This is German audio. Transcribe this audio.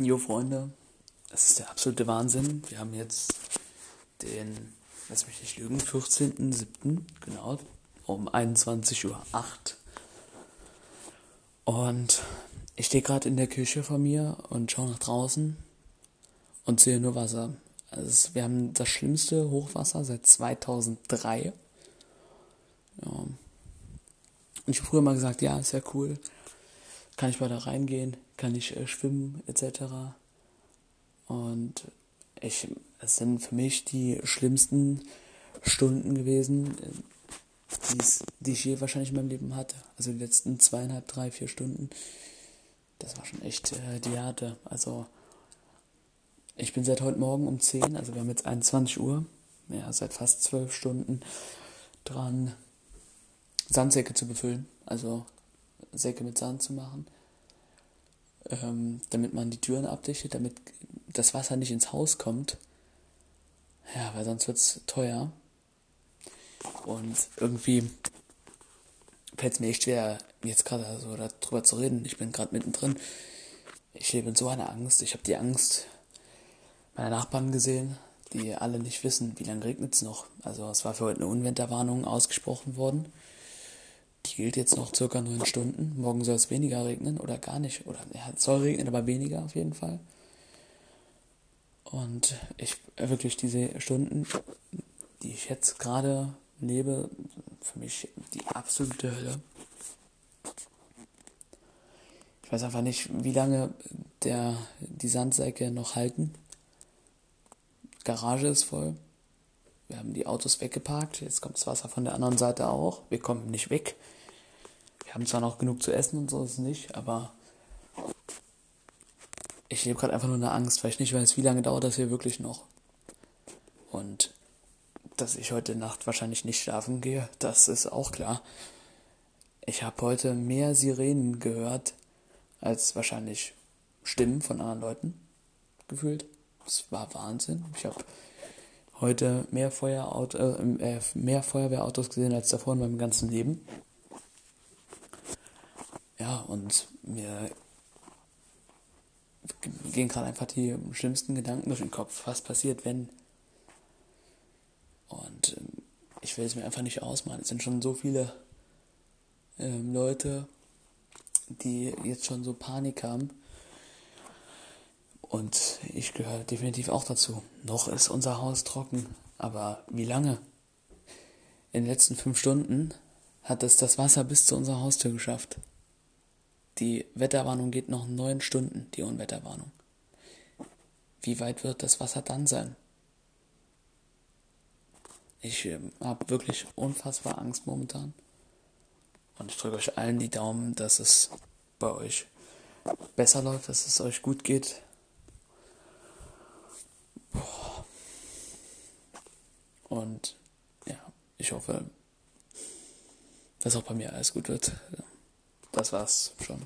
Jo, Freunde, es ist der absolute Wahnsinn. Wir haben jetzt den, lass mich nicht lügen, 14.07., genau, um 21.08 Uhr. Und ich stehe gerade in der Küche von mir und schaue nach draußen und sehe nur Wasser. Also wir haben das schlimmste Hochwasser seit 2003. Ja. Und ich habe früher mal gesagt, ja, ist ja cool. Kann ich mal da reingehen? Kann ich äh, schwimmen etc. Und ich, es sind für mich die schlimmsten Stunden gewesen, die ich je wahrscheinlich in meinem Leben hatte. Also die letzten zweieinhalb, drei, vier Stunden. Das war schon echt äh, die Härte. Also ich bin seit heute Morgen um 10, also wir haben jetzt 21 Uhr, ja, seit fast zwölf Stunden dran, Sandsäcke zu befüllen. Also Säcke mit Sand zu machen, ähm, damit man die Türen abdichtet, damit das Wasser nicht ins Haus kommt. Ja, weil sonst wird es teuer. Und irgendwie fällt es mir echt schwer, jetzt gerade so darüber zu reden. Ich bin gerade mittendrin. Ich lebe in so einer Angst. Ich habe die Angst meiner Nachbarn gesehen, die alle nicht wissen, wie lange regnet es noch. Also es war für heute eine Unwetterwarnung ausgesprochen worden. Die gilt jetzt noch circa neun Stunden. Morgen soll es weniger regnen oder gar nicht. Oder ja, soll regnen, aber weniger auf jeden Fall. Und ich wirklich diese Stunden, die ich jetzt gerade lebe, für mich die absolute Hölle. Ich weiß einfach nicht, wie lange der, die Sandsäcke noch halten. Garage ist voll. Wir haben die Autos weggeparkt. Jetzt kommt das Wasser von der anderen Seite auch. Wir kommen nicht weg. Wir haben zwar noch genug zu essen und so ist es nicht, aber ich lebe gerade einfach nur in der Angst, weil ich nicht weiß, wie lange dauert das hier wirklich noch. Und dass ich heute Nacht wahrscheinlich nicht schlafen gehe, das ist auch klar. Ich habe heute mehr Sirenen gehört als wahrscheinlich Stimmen von anderen Leuten gefühlt. Das war Wahnsinn. Ich habe heute mehr, Feuerauto, äh, mehr Feuerwehrautos gesehen als davor in meinem ganzen Leben. Und mir gehen gerade einfach die schlimmsten Gedanken durch den Kopf. Was passiert, wenn? Und ähm, ich will es mir einfach nicht ausmalen. Es sind schon so viele ähm, Leute, die jetzt schon so Panik haben. Und ich gehöre definitiv auch dazu. Noch ist unser Haus trocken. Aber wie lange? In den letzten fünf Stunden hat es das Wasser bis zu unserer Haustür geschafft. Die Wetterwarnung geht noch neun Stunden, die Unwetterwarnung. Wie weit wird das Wasser dann sein? Ich äh, habe wirklich unfassbar Angst momentan. Und ich drücke euch allen die Daumen, dass es bei euch besser läuft, dass es euch gut geht. Und ja, ich hoffe, dass auch bei mir alles gut wird das war's schon.